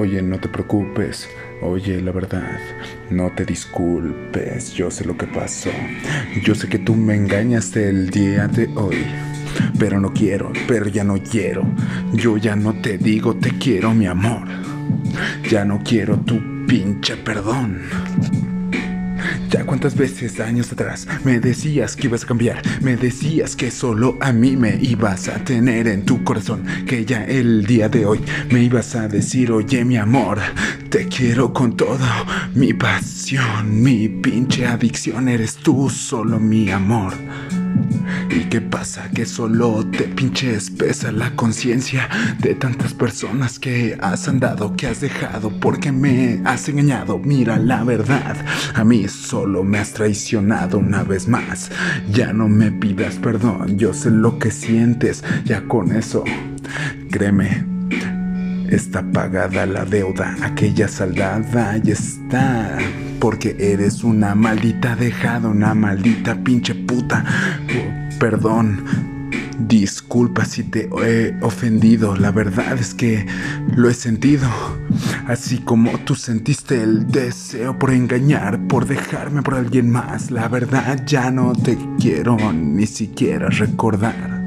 Oye, no te preocupes. Oye, la verdad, no te disculpes. Yo sé lo que pasó. Yo sé que tú me engañaste el día de hoy. Pero no quiero, pero ya no quiero. Yo ya no te digo te quiero, mi amor. Ya no quiero tu pinche perdón. Cuántas veces años atrás me decías que ibas a cambiar, me decías que solo a mí me ibas a tener en tu corazón, que ya el día de hoy me ibas a decir, oye mi amor, te quiero con todo, mi pasión, mi pinche adicción, eres tú solo mi amor. ¿Y qué pasa? Que solo te pinches pesa la conciencia de tantas personas que has andado, que has dejado, porque me has engañado. Mira la verdad, a mí solo me has traicionado una vez más. Ya no me pidas perdón, yo sé lo que sientes, ya con eso, créeme. Está pagada la deuda, aquella saldada ya está. Porque eres una maldita dejada, una maldita pinche puta perdón. Disculpa si te he ofendido, la verdad es que lo he sentido. Así como tú sentiste el deseo por engañar, por dejarme por alguien más, la verdad ya no te quiero ni siquiera recordar.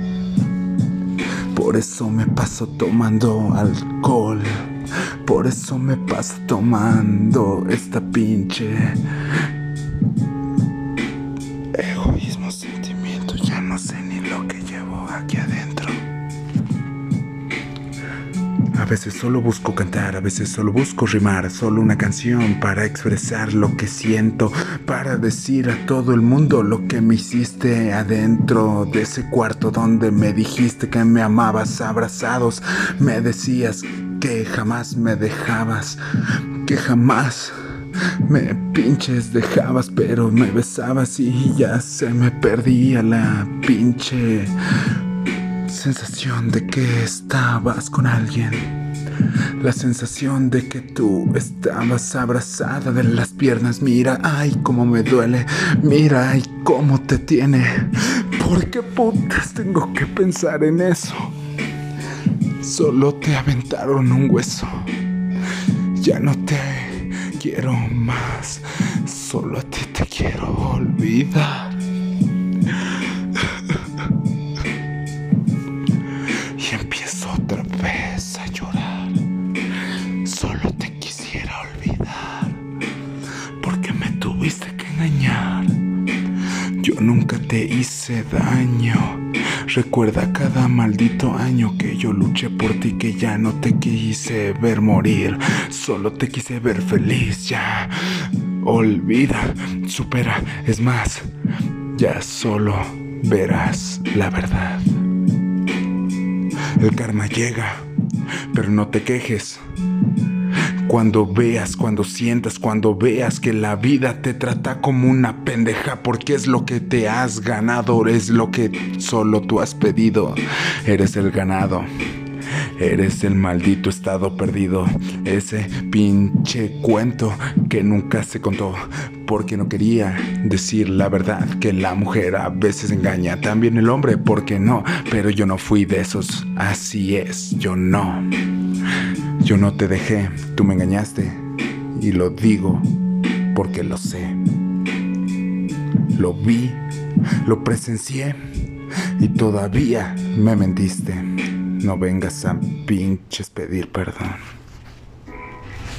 Por eso me paso tomando alcohol. Por eso me paso tomando esta pinche egoísmo sentimiento. Ya no sé ni lo que llevo aquí adentro. A veces solo busco cantar, a veces solo busco rimar, solo una canción para expresar lo que siento, para decir a todo el mundo lo que me hiciste adentro de ese cuarto donde me dijiste que me amabas abrazados, me decías que jamás me dejabas, que jamás me pinches dejabas, pero me besabas y ya se me perdía la pinche sensación de que estabas con alguien. La sensación de que tú estabas abrazada de las piernas. Mira, ay, cómo me duele. Mira, ay, cómo te tiene. ¿Por qué putas tengo que pensar en eso? Solo te aventaron un hueso. Ya no te quiero más. Solo a ti te quiero olvidar. Yo nunca te hice daño. Recuerda cada maldito año que yo luché por ti, que ya no te quise ver morir, solo te quise ver feliz, ya. Olvida, supera, es más, ya solo verás la verdad. El karma llega, pero no te quejes. Cuando veas, cuando sientas, cuando veas que la vida te trata como una pendeja porque es lo que te has ganado, es lo que solo tú has pedido, eres el ganado. Eres el maldito estado perdido, ese pinche cuento que nunca se contó, porque no quería decir la verdad, que la mujer a veces engaña, también el hombre, porque no, pero yo no fui de esos, así es, yo no. Yo no te dejé, tú me engañaste, y lo digo porque lo sé. Lo vi, lo presencié, y todavía me mentiste. No vengas a pinches pedir perdón.